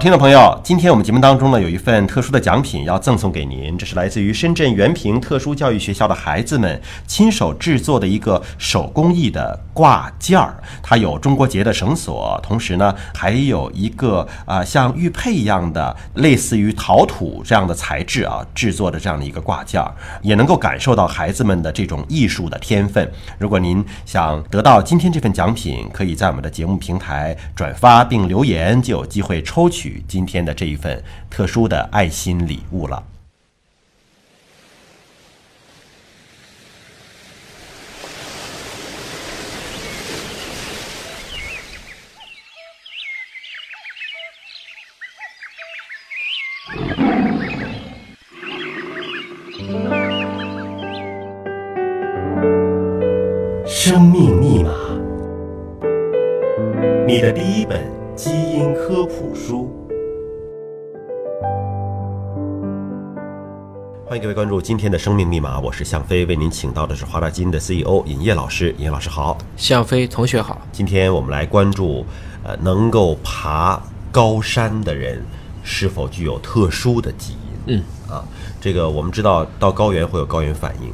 听众朋友，今天我们节目当中呢，有一份特殊的奖品要赠送给您，这是来自于深圳原平特殊教育学校的孩子们亲手制作的一个手工艺的挂件儿。它有中国结的绳索，同时呢，还有一个啊、像玉佩一样的类似于陶土这样的材质啊制作的这样的一个挂件儿，也能够感受到孩子们的这种艺术的天分。如果您想得到今天这份奖品，可以在我们的节目平台转发并留言，就有机会抽取今天的这一份特殊的爱心礼物了。生命密码，你的第一本基因科普书。欢迎各位关注今天的生命密码，我是向飞，为您请到的是华大基因的 CEO 尹烨老师。尹烨老师好，向飞同学好，今天我们来关注，呃，能够爬高山的人是否具有特殊的基因？嗯，啊，这个我们知道到高原会有高原反应，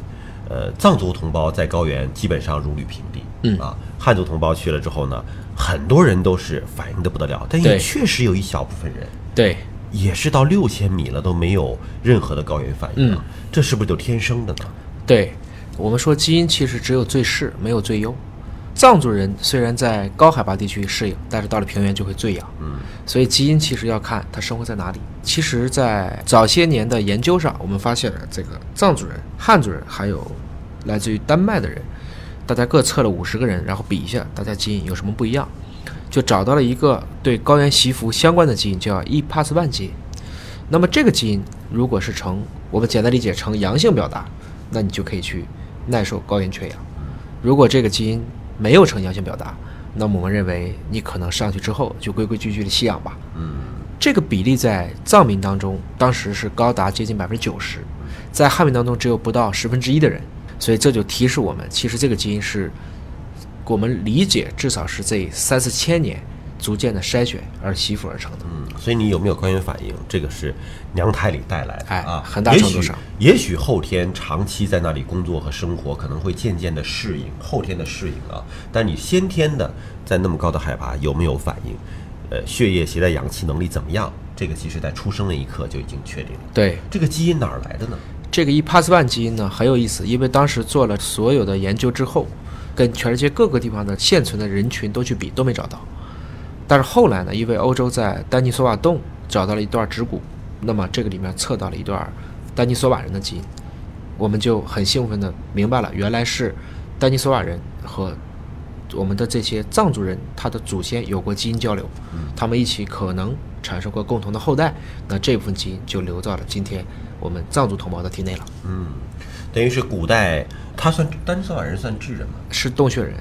呃，藏族同胞在高原基本上如履平地，嗯。啊，汉族同胞去了之后呢，很多人都是反应的不得了，但也确实有一小部分人对，也是到六千米了都没有任何的高原反应啊，嗯这是不是就天生的呢？对，我们说基因其实只有最适没有最优。藏族人虽然在高海拔地区适应，但是到了平原就会最痒。嗯，所以基因其实要看他生活在哪里。其实，在早些年的研究上，我们发现了这个藏族人、汉族人还有来自于丹麦的人，大家各测了五十个人，然后比一下大家基因有什么不一样，就找到了一个对高原习服相关的基因，叫 e p a s one 基因。那么这个基因如果是呈我们简单理解成阳性表达，那你就可以去耐受高原缺氧。如果这个基因没有呈阳性表达，那么我们认为你可能上去之后就规规矩矩的吸氧吧。嗯，这个比例在藏民当中当时是高达接近百分之九十，在汉民当中只有不到十分之一的人，所以这就提示我们，其实这个基因是我们理解至少是这三四千年逐渐的筛选而吸附而成的。嗯，所以你有没有高原反应，这个是娘胎里带来的、哎啊，很大程度上也许。也许后天长期在那里工作和生活，可能会渐渐的适应，后天的适应啊。但你先天的在那么高的海拔有没有反应？呃，血液携带氧气能力怎么样？这个其实在出生那一刻就已经确定了。对，这个基因哪儿来的呢？这个 e p a s one 基因呢很有意思，因为当时做了所有的研究之后，跟全世界各个地方的现存的人群都去比，都没找到。但是后来呢，因为欧洲在丹尼索瓦洞找到了一段指骨，那么这个里面测到了一段丹尼索瓦人的基因，我们就很兴奋的明白了，原来是丹尼索瓦人和我们的这些藏族人，他的祖先有过基因交流，他们一起可能产生过共同的后代，那这部分基因就留到了今天我们藏族同胞的体内了，嗯，等于是古代他算丹尼索瓦人算智人吗？是洞穴人。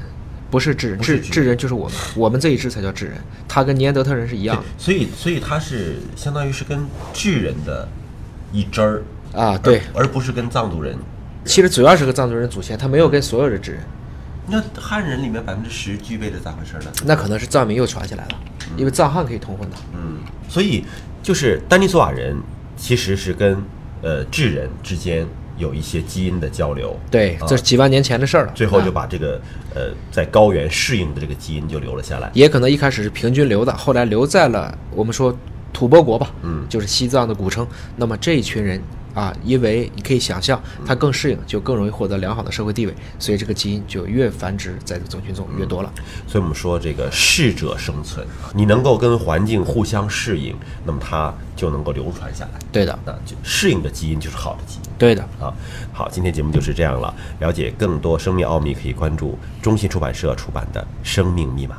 不是智人，智人智智人就是我们，我们这一支才叫智人，他跟尼安德特人是一样所以所以他是相当于是跟智人的一支儿，啊。对，而，而不是跟藏族人。其实主要是个藏族人祖先，他没有跟所有的智人，那汉人里面百分之十具备的咋回事呢？那可能是藏民又传下来了，因为藏汉可以通婚的。嗯，所以就是丹尼索瓦人其实是跟呃智人之间有一些基因的交流，对，啊这是几万年前的事儿了。最后就啊把这个呃在高原适应的这个基因就留了下来。也可能一开始是平均留的，后来留在了我们说吐蕃国吧，嗯就是西藏的古称。那么这一群人啊，因为你可以想象，它更适应，就更容易获得良好的社会地位，所以这个基因就越繁殖在这个种群中越多了。所以我们说这个适者生存，你能够跟环境互相适应，那么它就能够流传下来。对的，那就适应的基因就是好的基因。对的。啊，好，今天节目就是这样了。了解更多生命奥秘，可以关注中信出版社出版的《生命密码》。